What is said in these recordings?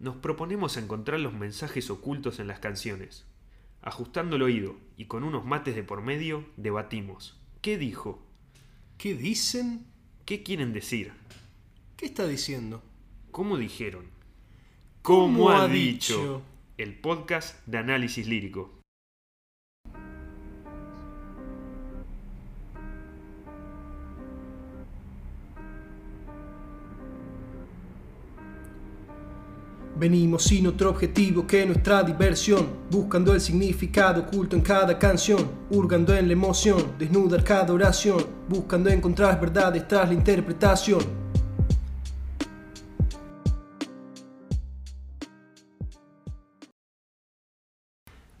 nos proponemos encontrar los mensajes ocultos en las canciones. Ajustando el oído y con unos mates de por medio, debatimos. ¿Qué dijo? ¿Qué dicen? ¿Qué quieren decir? ¿Qué está diciendo? ¿Cómo dijeron? ¿Cómo ha dicho? El podcast de análisis lírico. Venimos sin otro objetivo que nuestra diversión, buscando el significado oculto en cada canción, hurgando en la emoción, desnudar cada oración, buscando encontrar verdades tras la interpretación.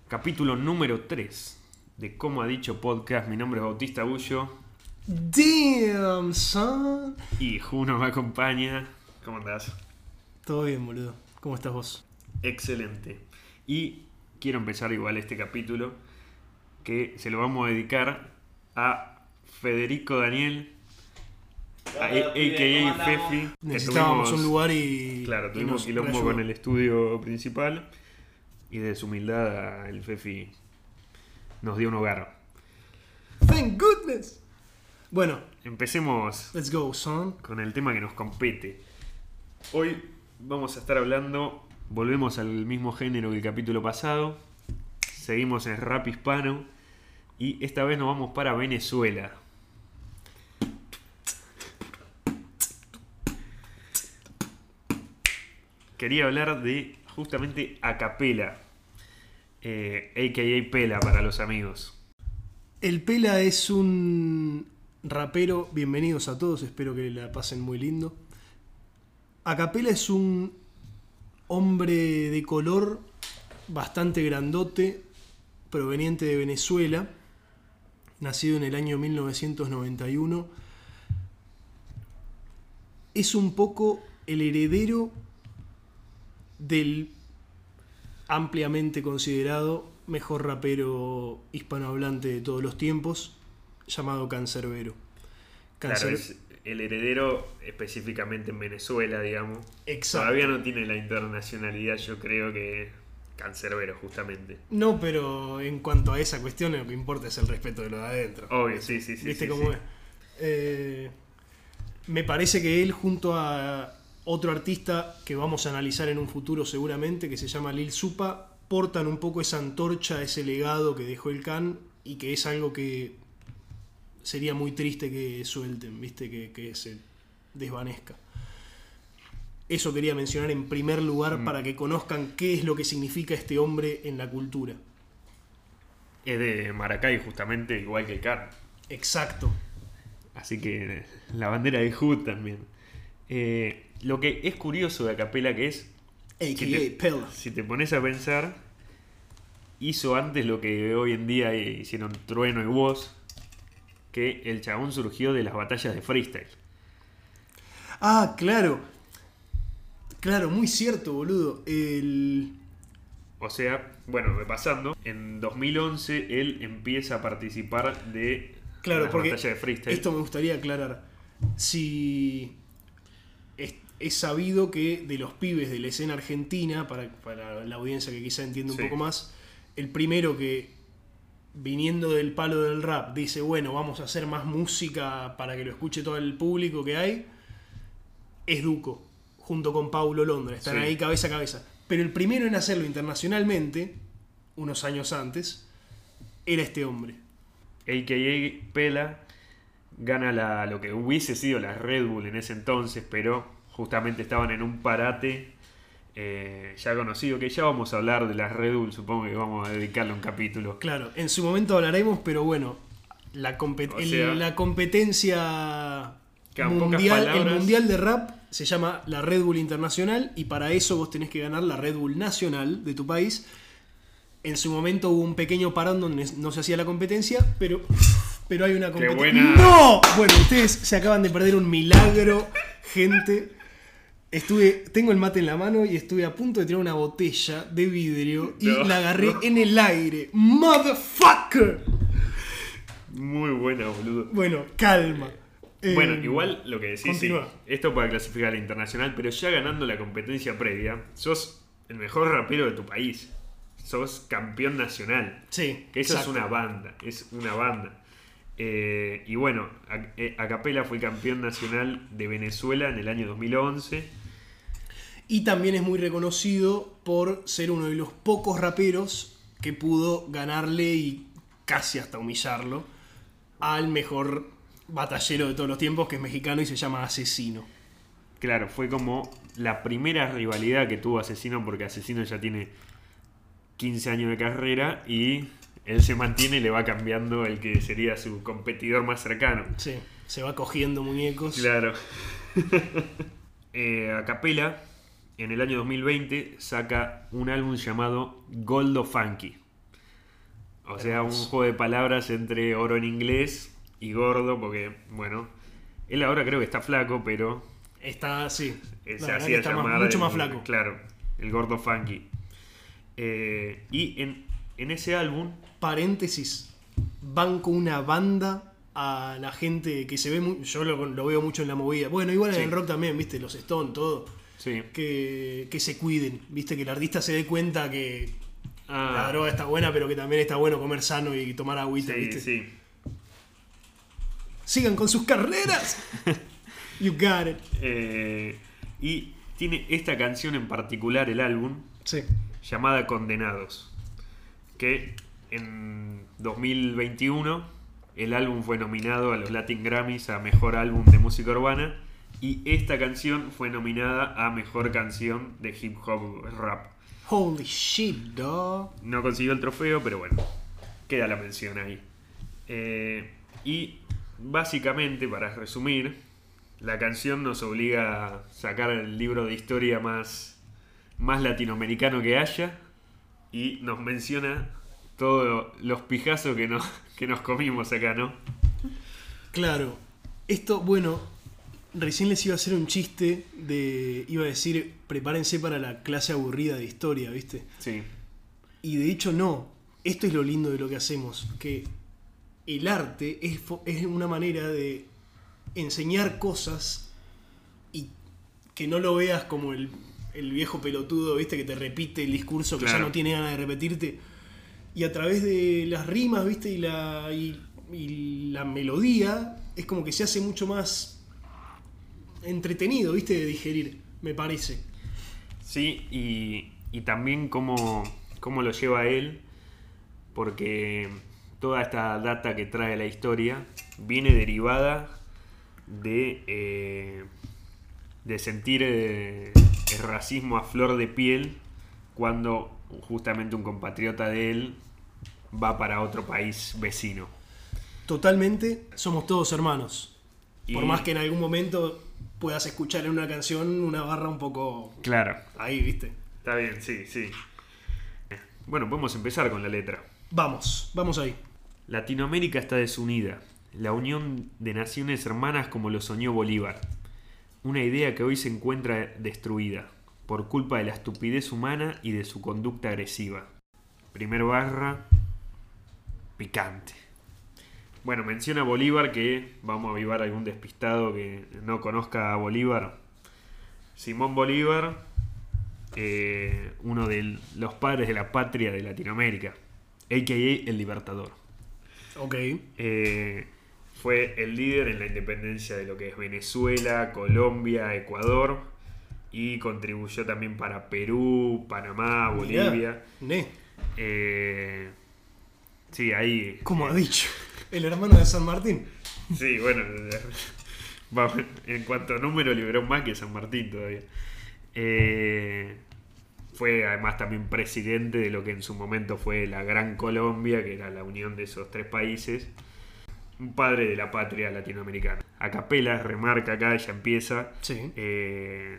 Capítulo número 3 de Cómo ha dicho podcast. Mi nombre es Bautista Bullo Damn, son. y Juno me acompaña. ¿Cómo andás? Todo bien, boludo. ¿Cómo estás vos? Excelente. Y quiero empezar igual este capítulo que se lo vamos a dedicar a Federico Daniel, a- a.k.a. Fefi. Necesitábamos tuvimos- un lugar y. Claro, tuvimos quilombo con el estudio principal y de su humildad el Fefi nos dio un hogar. Thank goodness. Bueno, Empecemos let's go, son. con el tema que nos compete. Hoy vamos a estar hablando, volvemos al mismo género que el capítulo pasado, seguimos en rap hispano y esta vez nos vamos para Venezuela. Quería hablar de justamente Acapela, eh, a.k.a. Pela para los amigos. El Pela es un rapero. Bienvenidos a todos, espero que la pasen muy lindo. Acapela es un hombre de color bastante grandote, proveniente de Venezuela, nacido en el año 1991. Es un poco el heredero del ampliamente considerado mejor rapero hispanohablante de todos los tiempos, llamado Cancerbero. Cancer- el heredero específicamente en Venezuela, digamos. Exacto. Todavía no tiene la internacionalidad, yo creo que Cancerbero, justamente. No, pero en cuanto a esa cuestión, lo que importa es el respeto de lo de adentro. Obvio, sí, sí, sí. ¿Viste sí, cómo sí. es? Eh, me parece que él, junto a otro artista que vamos a analizar en un futuro seguramente, que se llama Lil Supa, portan un poco esa antorcha, ese legado que dejó el Can y que es algo que sería muy triste que suelten, ¿viste? Que, que se desvanezca. Eso quería mencionar en primer lugar Mm. para que conozcan qué es lo que significa este hombre en la cultura. Es de Maracay, justamente, igual que el Car. Exacto. Así que la bandera de Hood también. Eh, lo que es curioso de Acapela que es, A.K.A. te- Pella. si te pones a pensar, hizo antes lo que hoy en día hicieron Trueno y Woz, que el chabón surgió de las batallas de freestyle. Ah, claro. Claro, muy cierto, boludo. El... O sea, bueno, repasando, en 2011 él empieza a participar de Claro, las porque batallas de freestyle. esto me gustaría aclarar. Si es, es sabido que de los pibes de la escena argentina, para, para la audiencia que quizá entienda un Sí. poco más, el primero que viniendo del palo del rap dice, bueno, vamos a hacer más música para que lo escuche todo el público que hay, es Duco, junto con Paulo Londra. Están Sí. ahí cabeza a cabeza. Pero el primero en hacerlo internacionalmente, unos años antes, era este hombre. AKA Pela gana la, lo que hubiese sido la Red Bull en ese entonces, pero justamente estaban en un parate eh, ya conocido, que ya vamos a hablar de la Red Bull, supongo que vamos a dedicarle un capítulo. Claro, en su momento hablaremos, pero bueno, la, compet- O el- sea, la competencia mundial, el mundial de rap se llama la Red Bull Internacional y para eso vos tenés que ganar la Red Bull Nacional de tu país. En su momento hubo un pequeño parón donde no se hacía la competencia, pero, pero hay una competencia. buena. ¡No! Bueno, ustedes se acaban de perder un milagro, gente. Estuve, tengo el mate en la mano y estuve a punto de tirar una botella de vidrio y No. la agarré en el aire. ¡Motherfucker! Muy buena, boludo. Bueno, calma. Eh, Bueno, igual lo que decís, sí, esto para clasificar a la internacional, pero ya ganando la competencia previa, sos el mejor rapero de tu país. Sos campeón nacional. Sí. Que eso exacto. es una banda, es una banda. Eh, y bueno, A- eh, Acapela fue campeón nacional de Venezuela en el año 2011. Y también es muy reconocido por ser uno de los pocos raperos que pudo ganarle y casi hasta humillarlo al mejor batallero de todos los tiempos, que es mexicano y se llama Asesino. Claro, fue como la primera rivalidad que tuvo Asesino, porque Asesino ya tiene 15 años de carrera y él se mantiene y le va cambiando el que sería su competidor más cercano. Sí, se va cogiendo muñecos. Claro. eh, Acapela, en el año 2020, saca un álbum llamado Goldo Funky. O sea, un juego de palabras entre oro en inglés y gordo, porque, bueno, él ahora creo que está flaco, pero Está, sí. La se hacía está más- llamar. mucho el- más flaco. Claro, el gordo funky. Eh, y en, en ese álbum, Paréntesis. Banco una banda a la gente que se ve yo lo, lo veo mucho en la movida. Bueno, igual Sí. en el rock también, viste, los Stone, todo. sí. Que, que se cuiden, viste, que el artista se dé cuenta que Ah, la droga está buena, pero que también está bueno comer sano y tomar agüita, sí, viste. sí. Sigan con sus carreras. you got it. Eh, y tiene esta canción en particular, el álbum, Sí. llamada Condenados. Que en 2021 el álbum fue nominado a los Latin Grammys a Mejor Álbum de Música Urbana. Y esta canción fue nominada a Mejor Canción de Hip Hop Rap. Holy shit, dog. No consiguió el trofeo, pero bueno, queda la mención ahí. Eh, y básicamente, para resumir, la canción nos obliga a sacar el libro de historia más, más latinoamericano que haya y nos menciona todos los pijazos que nos, que nos comimos acá, ¿no? Claro. Esto, bueno, recién les iba a hacer un chiste de. Iba a decir, prepárense para la clase aburrida de historia, ¿viste? Sí, Y de hecho, no. Esto es lo lindo de lo que hacemos. Que el arte es, es una manera de enseñar cosas y que no lo veas como el, el viejo pelotudo, ¿viste? Que te repite el discurso que ya no tiene ganas de repetirte. Y a través de las rimas, ¿viste? Y la, y, y la melodía, es como que se hace mucho más entretenido, ¿viste? De digerir, me parece. Sí, y, y también cómo, cómo lo lleva él, porque toda esta data que trae la historia viene derivada de, eh, de sentir eh, el racismo a flor de piel cuando justamente un compatriota de él va para otro país vecino. Totalmente, somos todos hermanos. Por más que en algún momento puedas escuchar en una canción una barra un poco Claro, ahí, ¿viste? está bien, sí, sí. Bueno, podemos empezar con la letra. Vamos, vamos ahí. Latinoamérica está desunida, la unión de naciones hermanas como lo soñó Bolívar. Una idea que hoy se encuentra destruida por culpa de la estupidez humana y de su conducta agresiva. Primer barra, picante. Bueno, menciona Bolívar que vamos a avivar algún despistado que no conozca a Bolívar. Simón Bolívar, eh, uno de los padres de la patria de Latinoamérica, a.k.a. el Libertador. Ok. Eh, fue el líder en la independencia de lo que es Venezuela, Colombia, Ecuador y contribuyó también para Perú, Panamá, Bolivia. Mirá, Ne, Eh, sí, ahí. como ha dicho. El hermano de San Martín. Sí, bueno. en cuanto a número, liberó más que San Martín todavía. Eh, fue además también presidente de lo que en su momento fue la Gran Colombia, que era la unión de esos tres países. Un padre de la patria latinoamericana. A capela, remarca acá, ella empieza Sí. eh,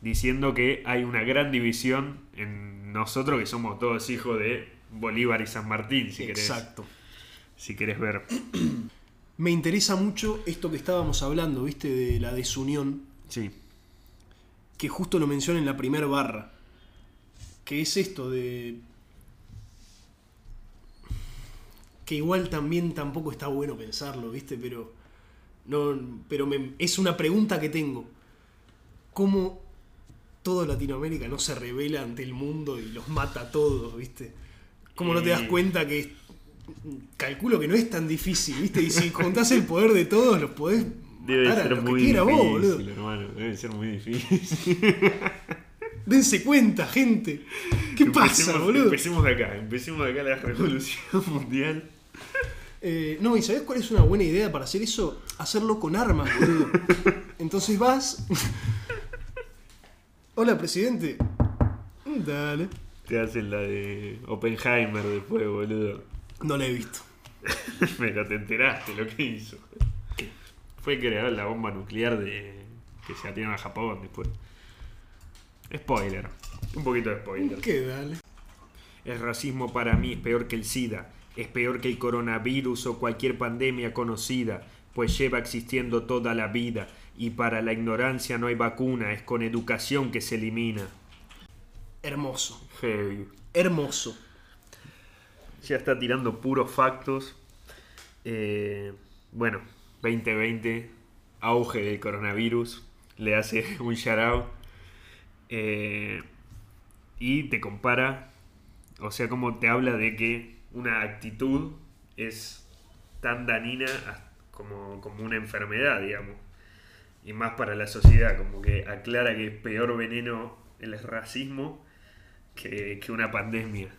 diciendo que hay una gran división en nosotros que somos todos hijos de Bolívar y San Martín, si querés, Exacto. si querés ver. Me interesa mucho esto que estábamos hablando, ¿viste? De la desunión. Sí. que justo lo menciona en la primera barra. Que es esto de. Que igual también tampoco está bueno pensarlo, ¿viste? Pero No, pero me- es una pregunta que tengo. ¿Cómo todo Latinoamérica no se revela ante el mundo y los mata a todos, viste? ¿Cómo no te das Y- cuenta que calculo que no es tan difícil, viste? Y si juntás el poder de todos, los podés Debe matar a los que muy quiera difícil, vos, boludo. hermano. Debe ser muy difícil. Dense cuenta, gente. ¿Qué pasa, boludo? Empecemos de acá. Empecemos de acá la revolución mundial. Eh, no, ¿y sabés cuál es una buena idea para hacer eso? Hacerlo con armas, boludo. Entonces vas. Hola, presidente. Dale. Te hacen la de Oppenheimer después, boludo. No la he visto. Pero te enteraste lo que hizo. Fue crear la bomba nuclear de que se atinaron a Japón después. Spoiler. Un poquito de spoiler. ¿Qué dale? El racismo para mí es peor que el SIDA, es peor que el coronavirus o cualquier pandemia conocida, pues lleva existiendo toda la vida y para la ignorancia no hay vacuna, es con educación que se elimina. Hermoso. Heavy. Hermoso. Ya está tirando puros factos. Eh, bueno, 2020, auge del coronavirus, le hace un shout out. Eh, y te compara, o sea, como te habla de que una actitud es tan danina como, como una enfermedad, digamos. Y más para la sociedad, como que aclara que es peor veneno el racismo que, que una pandemia.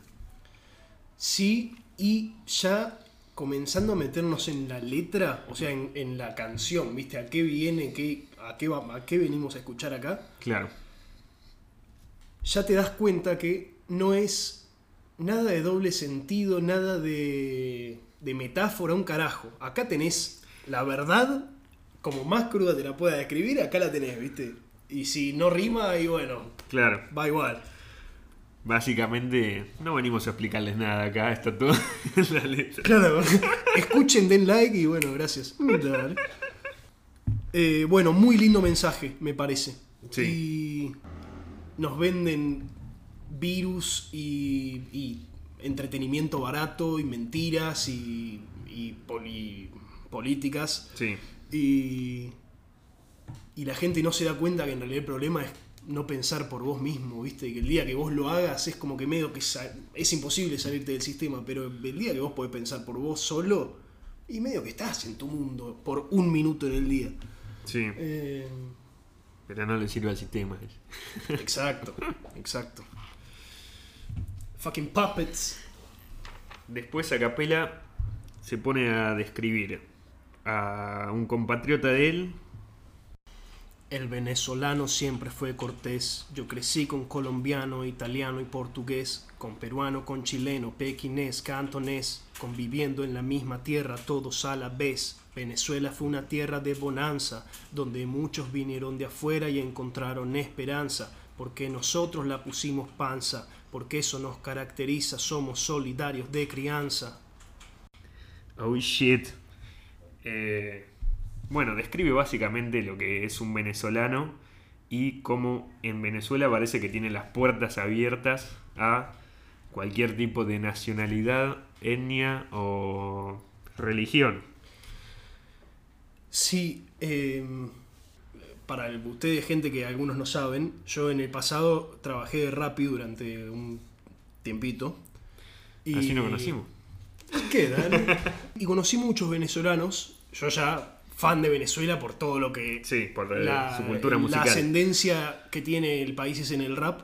Sí, y ya comenzando a meternos en la letra, o sea, en, en la canción, ¿viste? ¿A qué viene? Qué, a, qué va- ¿A qué venimos a escuchar acá? Claro. ya te das cuenta que no es nada de doble sentido, nada de, de metáfora, un carajo. Acá tenés la verdad, como más cruda te la pueda describir, acá la tenés, ¿viste? Y si no rima, y bueno, Claro. va igual. Básicamente, no venimos a explicarles nada acá, está todo en la letra. Claro, escuchen, den like y bueno, gracias. Eh, bueno, muy lindo mensaje, me parece. Sí. Y nos venden virus y, y entretenimiento barato y mentiras y, y poli- políticas. Sí, Y, y la gente no se da cuenta que en realidad el problema es no pensar por vos mismo, ¿viste? Y que el día que vos lo hagas es como que medio que es imposible salirte del sistema, pero el día que vos podés pensar por vos solo, y medio que estás en tu mundo por un minuto en el día. sí. Eh, Pero no le sirve al sistema. exacto, exacto. Fucking puppets. Después a capela se pone a describir a un compatriota de él. El venezolano siempre fue cortés. Yo crecí con colombiano, italiano y portugués, con peruano, con chileno, pequinés, cantonés, conviviendo en la misma tierra todos a la vez. Venezuela fue una tierra de bonanza, donde muchos vinieron de afuera y encontraron esperanza, porque nosotros la pusimos panza, porque eso nos caracteriza, somos solidarios de crianza. Oh shit. Eh, bueno, describe básicamente lo que es un venezolano y cómo en Venezuela parece que tiene las puertas abiertas a cualquier tipo de nacionalidad, etnia o religión. Sí, eh, para el- ustedes, gente que algunos no saben, yo en el pasado trabajé de Rappi durante un tiempito. Y, Así nos conocimos. ¿Qué, y conocí muchos venezolanos, yo ya fan de Venezuela por todo lo que... Sí, por eh, la, su cultura la musical. ascendencia que tiene el país es en el rap.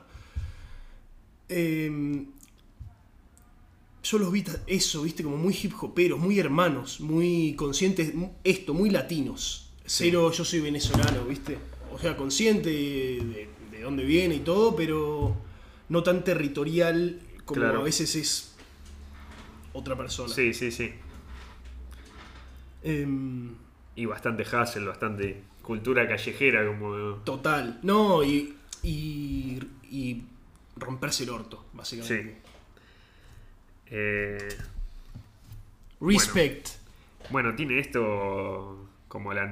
Eh, yo los vi eso, viste, como muy hip hoperos, muy hermanos, muy conscientes, esto, muy latinos. Cero, yo soy venezolano, viste. O sea, consciente de, de dónde viene y todo, pero no tan territorial como Claro. a veces es otra persona. Sí, sí, sí. Em, Y bastante hustle, bastante cultura callejera como... total. No, y, y, y romperse el orto, básicamente. Eh, Respect. Bueno, tiene esto como la,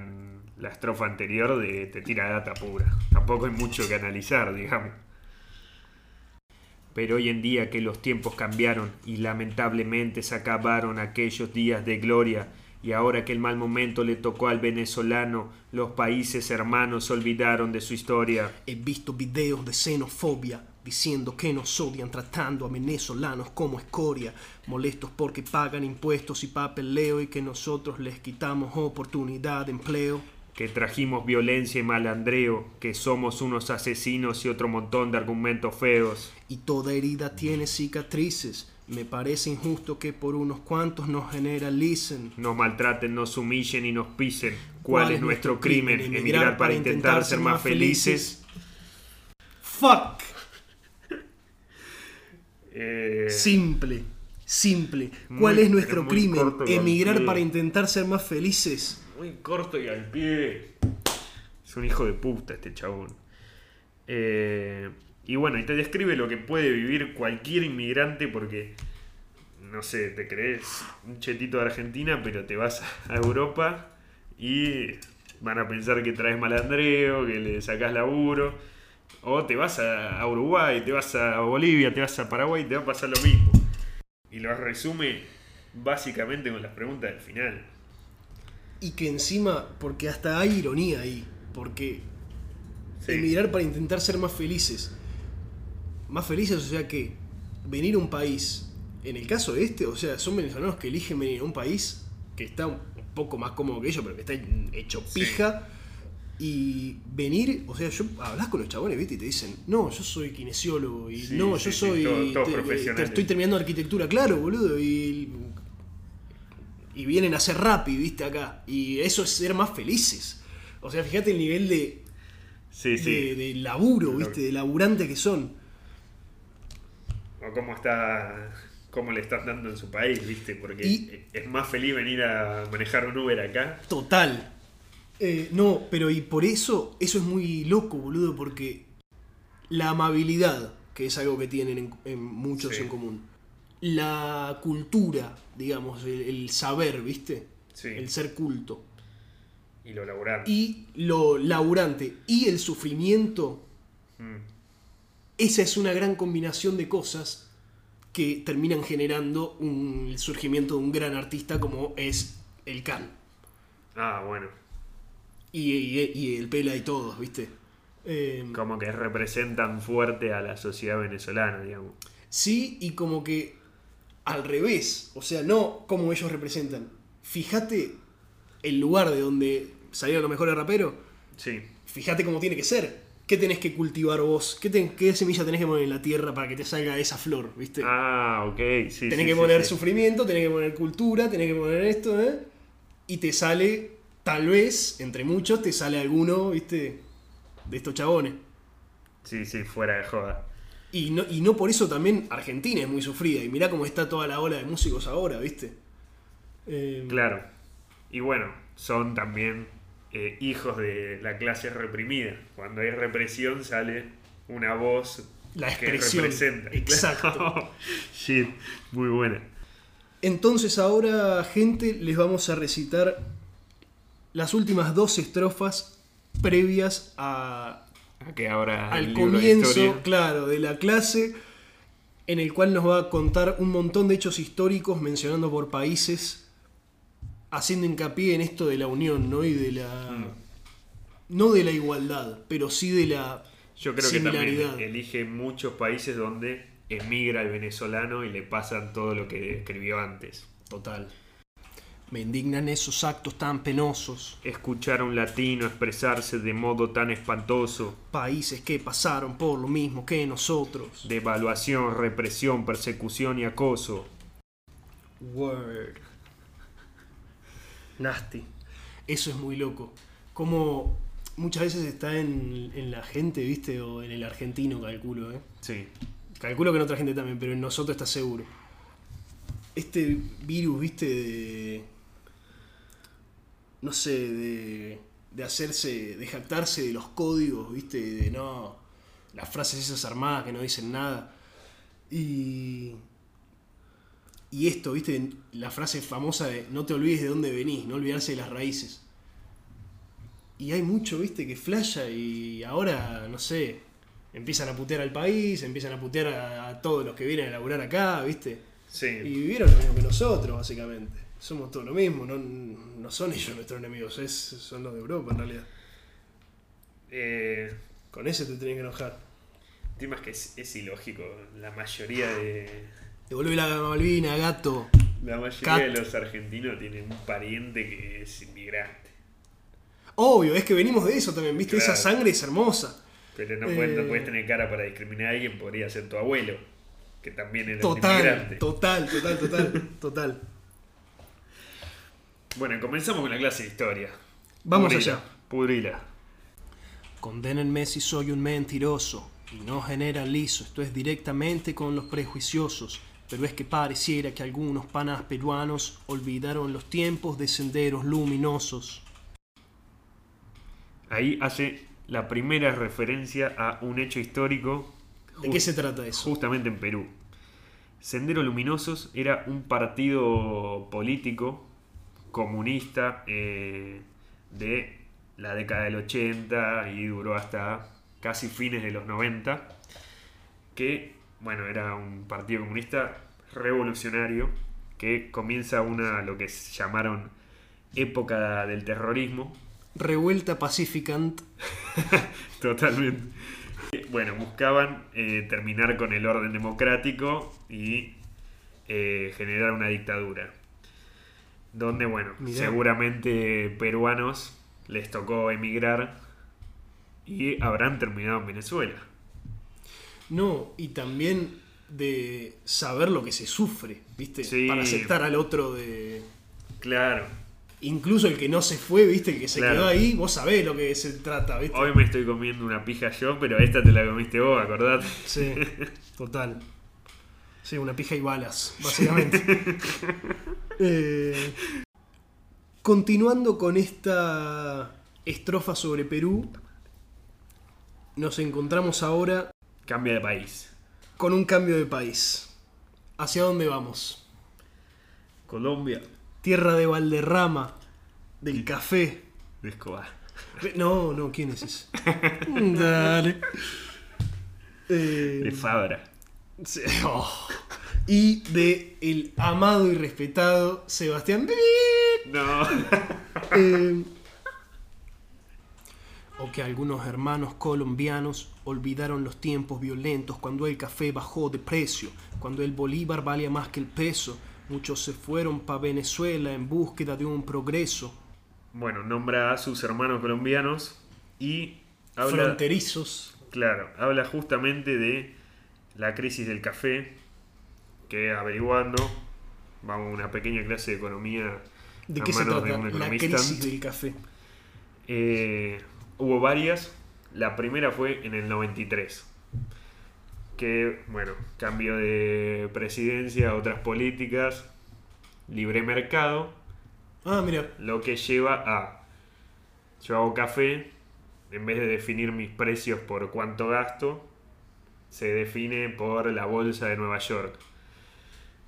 la estrofa anterior de te tira data pura. Tampoco hay mucho que analizar, digamos. Pero hoy en día que los tiempos cambiaron y lamentablemente se acabaron aquellos días de gloria Y ahora que el mal momento le tocó al venezolano, los países hermanos se olvidaron de su historia. He visto videos de xenofobia diciendo que nos odian tratando a venezolanos como escoria, molestos porque pagan impuestos y papeleo y que nosotros les quitamos oportunidad de empleo. Que trajimos violencia y malandreo, que somos unos asesinos y otro montón de argumentos feos. Y toda herida tiene cicatrices. Me parece injusto que por unos cuantos nos generalicen. Nos maltraten, nos humillen y nos pisen. ¿Cuál, es nuestro crimen? Emigrar para intentar ser más felices. Fuck. Eh, Simple, simple. Muy- ¿Cuál es nuestro crimen? Emigrar para intentar ser más felices. Muy corto y al pie. Es un hijo de puta este chabón. Eh, y bueno, y te describe lo que puede vivir cualquier inmigrante porque, no sé, te crees un chetito de Argentina, pero te vas a Europa y van a pensar que traes malandreo, que le sacás laburo. O te vas a, Uruguay, te vas a Bolivia, te vas a Paraguay y te va a pasar lo mismo. Y lo resume básicamente con las preguntas del final. Y que encima, porque hasta hay ironía ahí, porque Sí. emigrar para intentar ser más felices. Más felices, o sea que venir a un país, en el caso de este, o sea, son venezolanos que eligen venir a un país que está un poco más cómodo que ellos, pero que está hecho Sí. Y venir, o sea, yo hablas con los chabones, ¿viste? Y te dicen, no, yo soy kinesiólogo, y Sí, no, sí, yo sí, soy. todos- todos te- profesionales. te estoy terminando arquitectura, claro, boludo, y. Y vienen a hacer rap, ¿viste? Acá. Y eso es ser más felices. O sea, fíjate el nivel de, Sí, sí. de, de laburo, ¿viste? De laburante que son. O cómo está. cómo le estás dando en su país, ¿viste? Porque Y- es más feliz venir a manejar un Uber acá. Total. Eh, no, pero y por eso, eso es muy loco, boludo, porque la amabilidad, que es algo que tienen en, en muchos Sí. en común, la cultura, digamos, el, el saber, ¿viste? Sí. El ser culto. Y lo laburante. Y lo laburante y el sufrimiento, Mm. esa es una gran combinación de cosas que terminan generando un, el surgimiento de un gran artista como es el Can. Ah, bueno. Y, y- y el Pela y todos, ¿viste? Eh, Como que representan fuerte a la sociedad venezolana, digamos. sí, y como que al revés, o sea, no como ellos representan. Fíjate el lugar de donde salieron los mejores raperos, Sí. fíjate cómo tiene que ser. ¿Qué tenés que cultivar vos? ¿Qué, qué semilla tenés que poner en la tierra para que te salga esa flor, viste? Ah, ok. Sí, tenés sí, que sí, poner sí. sufrimiento, tenés que poner cultura, tenés que poner esto, ¿eh? Y te sale, tal vez, entre muchos, te sale alguno, viste, de estos chabones. Sí, sí, fuera de joda. Y no, y no por eso también Argentina es muy sufrida. Y mirá cómo está toda la ola de músicos ahora, ¿viste? Eh, Claro. Y bueno, son también eh, hijos de la clase reprimida. Cuando hay represión sale una voz La que representa. Exacto. Shit, muy buena. Entonces ahora, gente, les vamos a recitar las últimas dos estrofas previas a, Que ahora al de comienzo, historia. claro, de la clase, en el cual nos va a contar un montón de hechos históricos mencionando por países, haciendo hincapié en esto de la unión, ¿no? Y de la... Mm. No de la igualdad, pero sí de la Yo creo que similaridad. también elige muchos países donde emigra el venezolano y le pasan todo lo que escribió antes. Total. Me indignan esos actos tan penosos. Escuchar a un latino expresarse de modo tan espantoso. Países que pasaron por lo mismo que nosotros. Devaluación, represión, persecución y acoso. Word. Nasty. Eso es muy loco. Como muchas veces está en, en la gente, ¿viste? O en el argentino, calculo, ¿eh? Sí. Calculo que en otra gente también, pero en nosotros está seguro. Este virus, ¿viste? De. No sé, de. De hacerse. De jactarse de los códigos, ¿viste? De no. Las frases esas armadas que no dicen nada. Y. Y esto, ¿viste? La frase famosa de no te olvides de dónde venís, no olvidarse de las raíces. Y hay mucho, ¿viste? Que flasha y ahora, no sé, empiezan a putear al país, empiezan a putear a, a todos los que vienen a laburar acá, ¿viste? Sí. Y vivieron lo mismo que nosotros, básicamente. somos todo lo mismo, no, no son ellos nuestros enemigos, es, son los de Europa en realidad. Eh, Con ese te tenés que enojar. el tema es que es, es ilógico. La mayoría de. Devolví la Malvina, gato. La mayoría Cat. de los argentinos tienen un pariente que es inmigrante. Obvio, es que venimos de eso también, ¿viste? Esa sangre es hermosa. Pero no, puedes, no Eh. puedes tener cara para discriminar a alguien, podría ser tu abuelo, que también era un Total, inmigrante. total, total, total, total. Bueno, comenzamos con la clase de historia. Vamos Pudrila, allá. Pudrila. Condénenme si soy un mentiroso y no generalizo, esto es directamente con los prejuiciosos, pero es que pareciera que algunos panas peruanos olvidaron los tiempos de senderos luminosos. Ahí hace la primera referencia a un hecho histórico ¿De qué se trata eso? justamente en Perú. Sendero Luminosos era un partido político comunista eh, de la década del 80 y duró hasta casi fines de los 90, que, bueno, era un partido comunista revolucionario que comienza una, lo que llamaron época del terrorismo, Revuelta Pacificant. Totalmente. Bueno, buscaban eh, terminar con el orden democrático y eh, generar una dictadura. Donde, bueno, Mirá. seguramente peruanos les tocó emigrar y habrán terminado en Venezuela. No, y también de saber lo que se sufre, ¿viste? Sí. Para aceptar al otro de... Claro, Incluso el que no se fue, ¿viste? El que se Claro. quedó ahí, vos sabés lo que se trata, ¿viste? hoy me estoy comiendo una pija yo, pero esta te la comiste vos, acordate. Sí, total. Sí, una pija y balas, básicamente. Eh, continuando con esta estrofa sobre Perú, nos encontramos ahora Cambia de país. con un cambio de país. ¿Hacia dónde vamos? Colombia, Tierra de Valderrama, del café. de Escobar. No, no, ¿quién es ese? Dale. Eh, De Fabra. Sí. Oh. Y de el amado y respetado Sebastián. No. Eh, o que algunos hermanos colombianos olvidaron los tiempos violentos cuando el café bajó de precio, cuando el bolívar valía más que el peso. Muchos se fueron para Venezuela en búsqueda de un progreso. Bueno, nombra a sus hermanos colombianos y habla, Fronterizos. claro, habla justamente de la crisis del café, que averiguando, vamos a una pequeña clase de economía ¿De a qué se manos de trata? un La economista. crisis del café. Eh, hubo varias, la primera fue en el 93, que, bueno, cambio de presidencia, otras políticas, libre mercado, Ah, mira. Lo que lleva a. Yo hago café, en vez de definir mis precios por cuánto gasto, se define por la bolsa de Nueva York.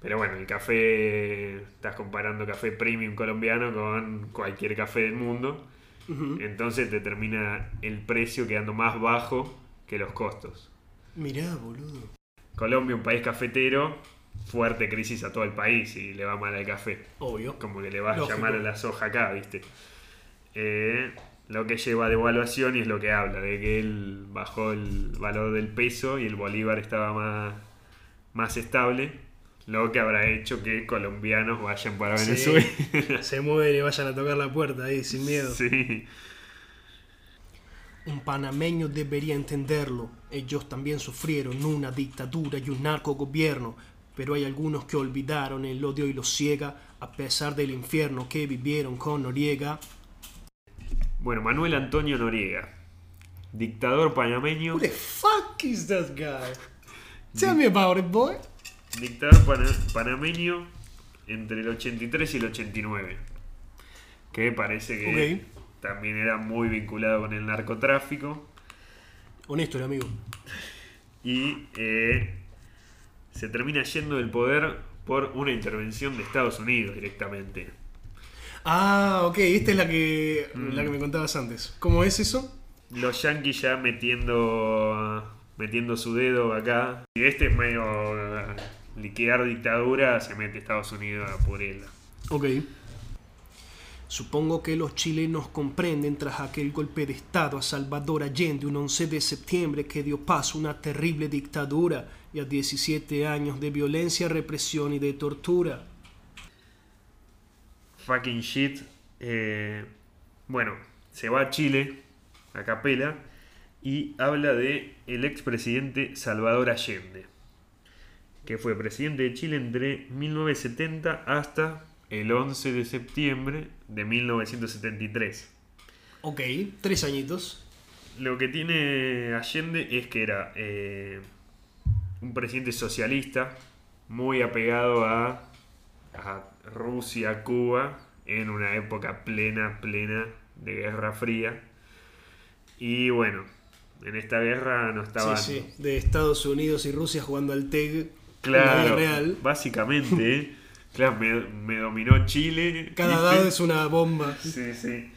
Pero bueno, el café. Estás comparando café premium colombiano con cualquier café del mundo. Entonces te termina el precio quedando más bajo que los costos. Mirá, boludo. Colombia, un país cafetero, fuerte crisis a todo el país y le va mal al café. Obvio. como que le va a llamar a la soja acá, ¿viste? Eh, lo que lleva a devaluación y es lo que habla, de que él bajó el valor del peso y el bolívar estaba más, más estable, lo que habrá hecho que colombianos vayan para Sí. Venezuela. Se mueven y vayan a tocar la puerta ahí sin miedo. Sí. Un panameño debería entenderlo. Ellos también sufrieron una dictadura y un narcogobierno, pero hay algunos que olvidaron el odio y los ciega, a pesar del infierno que vivieron con Noriega. Bueno, Manuel Antonio Noriega, dictador panameño, Who the fuck is that guy? Tell me about it, boy. Dictador pana- panameño entre el 83 y el 89, que parece que también era muy vinculado con el narcotráfico. Honesto, el amigo. y eh, se termina yendo del poder por una intervención de Estados Unidos directamente. Ah, ok, esta es la que, Mm. la que me contabas antes. ¿Cómo es eso? Los yanquis ya metiendo metiendo su dedo acá. Y este es medio liquidar dictadura, se mete Estados Unidos a por él. Ok. Supongo que los chilenos comprenden tras aquel golpe de Estado a Salvador Allende un 11 de septiembre que dio paso a una terrible dictadura y a 17 años de violencia, represión y de tortura. Fucking shit. Eh, bueno, se va a Chile, a capela, y habla de el expresidente Salvador Allende, que fue presidente de Chile entre 1970 hasta el 11 de septiembre de 1973. Ok, tres añitos. Lo que tiene Allende es que era eh, un presidente socialista muy apegado a, a Rusia, Cuba, en una época plena, plena de Guerra Fría. Y bueno, en esta guerra no estaban... Sí, sí, de Estados Unidos y Rusia jugando al TEG. Claro, real. básicamente, ¿eh? claro, me, me dominó Chile. Cada dado es una bomba. Sí, sí.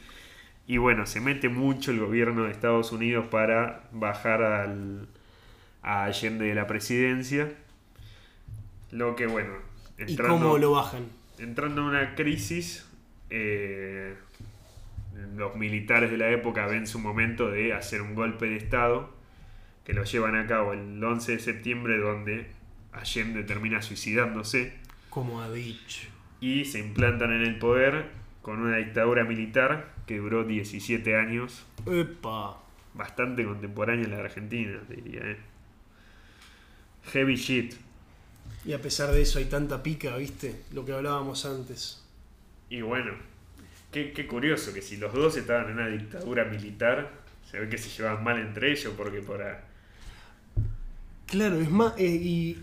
Y bueno, se mete mucho el gobierno de Estados Unidos para bajar al, a Allende de la presidencia. Lo que, bueno, ¿Y cómo lo bajan? entrando en una crisis, eh, los militares de la época ven su momento de hacer un golpe de Estado, que lo llevan a cabo el 11 de septiembre, donde Allende termina suicidándose Como ha dicho. y se implantan en el poder con una dictadura militar que duró 17 años, Epa. bastante contemporánea en la Argentina, diría. ¿eh? Heavy shit. Y a pesar de eso hay tanta pica, ¿viste? Lo que hablábamos antes. Y bueno, qué, qué curioso que si los dos estaban en una dictadura militar, se ve que se llevaban mal entre ellos, porque por... a- Claro, es más, eh, y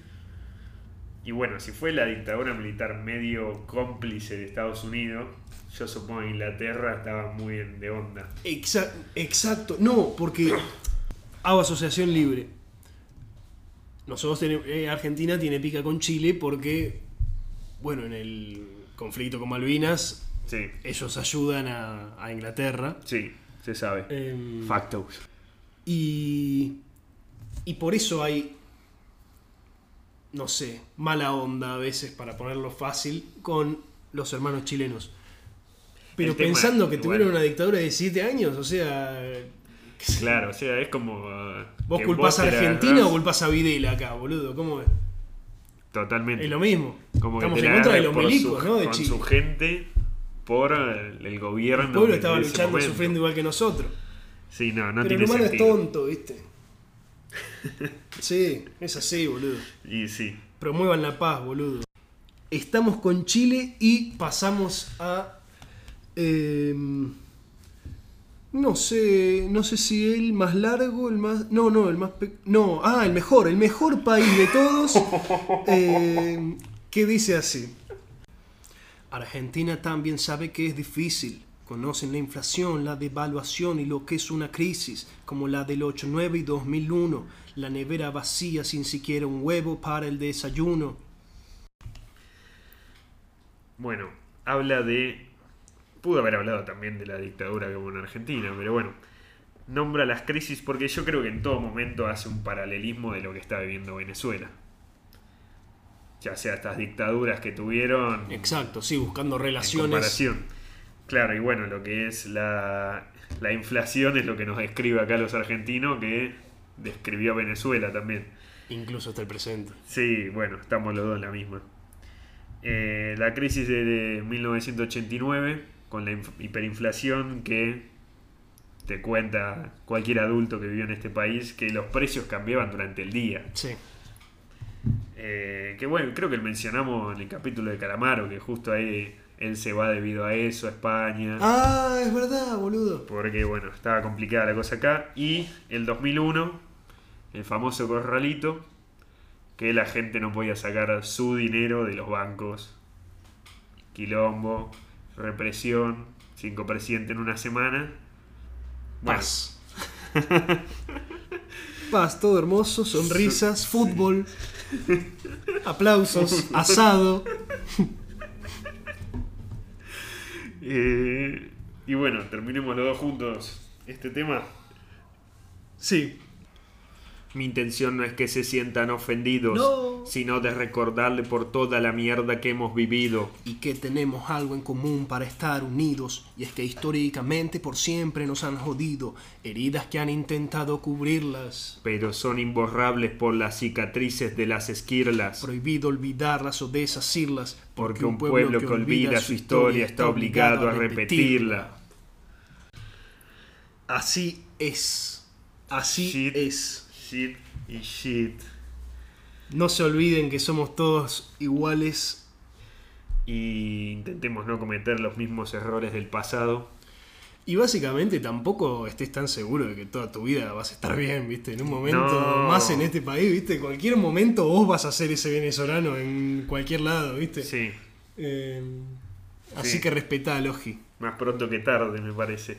Y bueno, si fue la dictadura militar medio cómplice de Estados Unidos, yo supongo que Inglaterra estaba muy en- de onda. exa- exacto, no, porque hago asociación libre. Nosotros tenemos, eh, Argentina tiene pica con Chile porque, bueno, en el conflicto con Malvinas, Sí, ellos ayudan a, a Inglaterra. sí, se sabe. Em, Factos. Y, y por eso hay, no sé, mala onda a veces, para ponerlo fácil, con los hermanos chilenos. Pero El pensando que tuvieron una dictadura de 7 años, o sea, Claro, o sea, es como... uh, vos que culpás a Argentina o culpás a Videla acá, boludo, ¿cómo es? Totalmente. Es lo mismo. Como que Estamos te en contra de los milicos, su- ¿no? De con Chile. su gente por el, el gobierno. El pueblo estaba luchando, momento. sufriendo igual que nosotros. Sí, no, no Pero el tiene humano sentido. es tonto, ¿viste? Sí, es así, boludo. Y sí. Promuevan la paz, boludo. Estamos con Chile y pasamos a. em, no sé. No sé si el más largo, el más. No, no, el más. pe- No, ah, el mejor, el mejor país de todos. em, que dice así. Argentina también sabe que es difícil. Conocen la inflación, la devaluación y lo que es una crisis, como la del 89 y 2001, la nevera vacía sin siquiera un huevo para el desayuno. Bueno, habla de. Pudo haber hablado también de la dictadura que hubo en Argentina, pero bueno. Nombra las crisis porque yo creo que en todo momento hace un paralelismo de lo que está viviendo Venezuela. Ya sea estas dictaduras que tuvieron. Exacto, sí, buscando en relaciones. comparación. Claro, y bueno, lo que es la, la inflación es lo que nos describe acá los argentinos, que describió Venezuela también. Incluso hasta el presente. Sí, bueno, estamos los dos en la misma. Eh, la crisis de, de 1989, con la inf- hiperinflación que te cuenta cualquier adulto que vivió en este país, que los precios cambiaban durante el día. Sí. Eh, que bueno, creo que mencionamos en el capítulo de Calamaro, que justo ahí él se va debido a eso, a España. Ah, es verdad, boludo. Porque bueno, estaba complicada la cosa acá. Y el 2001, el famoso corralito, que la gente no podía sacar su dinero de los bancos. Quilombo, represión, cinco presidentes en una semana. Bueno, Paz. Paz, todo hermoso, sonrisas, fútbol, aplausos, asado. eh, y bueno, terminemos los dos juntos este tema. Sí. Mi intención no es que se sientan ofendidos, No. sino de recordarle por toda la mierda que hemos vivido. Y que tenemos algo en común para estar unidos, y es que históricamente por siempre nos han jodido, heridas que han intentado cubrirlas. Pero son imborrables por las cicatrices de las esquirlas. Prohibido olvidarlas o desasirlas, Porque un pueblo que olvida su historia está obligado a repetirla. Así es. Así Shit. es. Shit y shit. No se olviden que somos todos iguales. Y intentemos no cometer los mismos errores del pasado. Y básicamente tampoco estés tan seguro de que toda tu vida vas a estar bien, ¿viste? En un momento No. más en este país, ¿viste? En cualquier momento vos vas a ser ese venezolano en cualquier lado, ¿viste? Sí, Eh, así Sí. que respetá al Oji. más pronto que tarde me parece.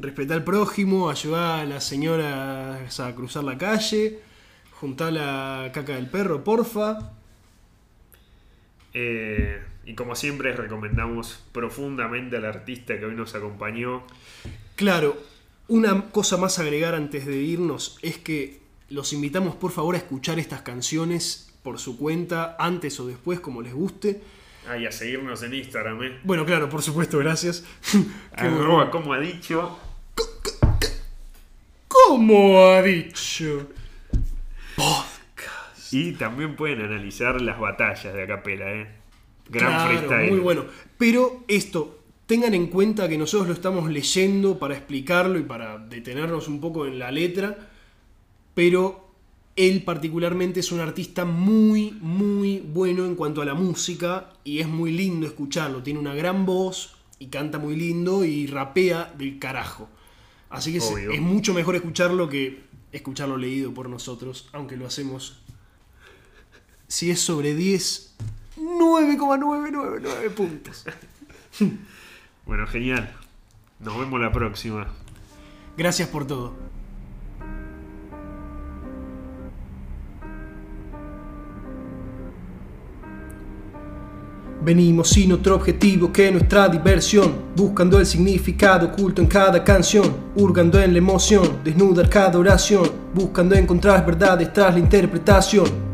Respetá al prójimo, ayudá a las señoras a cruzar la calle, juntá la caca del perro, porfa. Eh, y como siempre recomendamos profundamente al artista que hoy nos acompañó. Claro, una cosa más a agregar antes de irnos es que los invitamos por favor a escuchar estas canciones por su cuenta, antes o después, como les guste. Ah, y a seguirnos en Instagram, ¿eh? Bueno, claro, por supuesto, gracias. Arroba, como ha dicho. ¿Cómo ha dicho? Podcast. Y también pueden analizar las batallas de Acapela, ¿eh? Gran Claro, freestyle. Muy bueno. Pero esto, tengan en cuenta que nosotros lo estamos leyendo para explicarlo y para detenernos un poco en la letra. Pero él particularmente es un artista muy, muy bueno en cuanto a la música y es muy lindo escucharlo. Tiene una gran voz y canta muy lindo y rapea del carajo. Así que es, mucho mejor escucharlo que escucharlo leído por nosotros, aunque lo hacemos. Si es sobre 10, 9,999 puntos. Bueno, genial. Nos vemos la próxima. Gracias por todo. Venimos sin otro objetivo que nuestra diversión, buscando el significado oculto en cada canción, hurgando en la emoción, desnudar cada oración, buscando encontrar verdades tras la interpretación.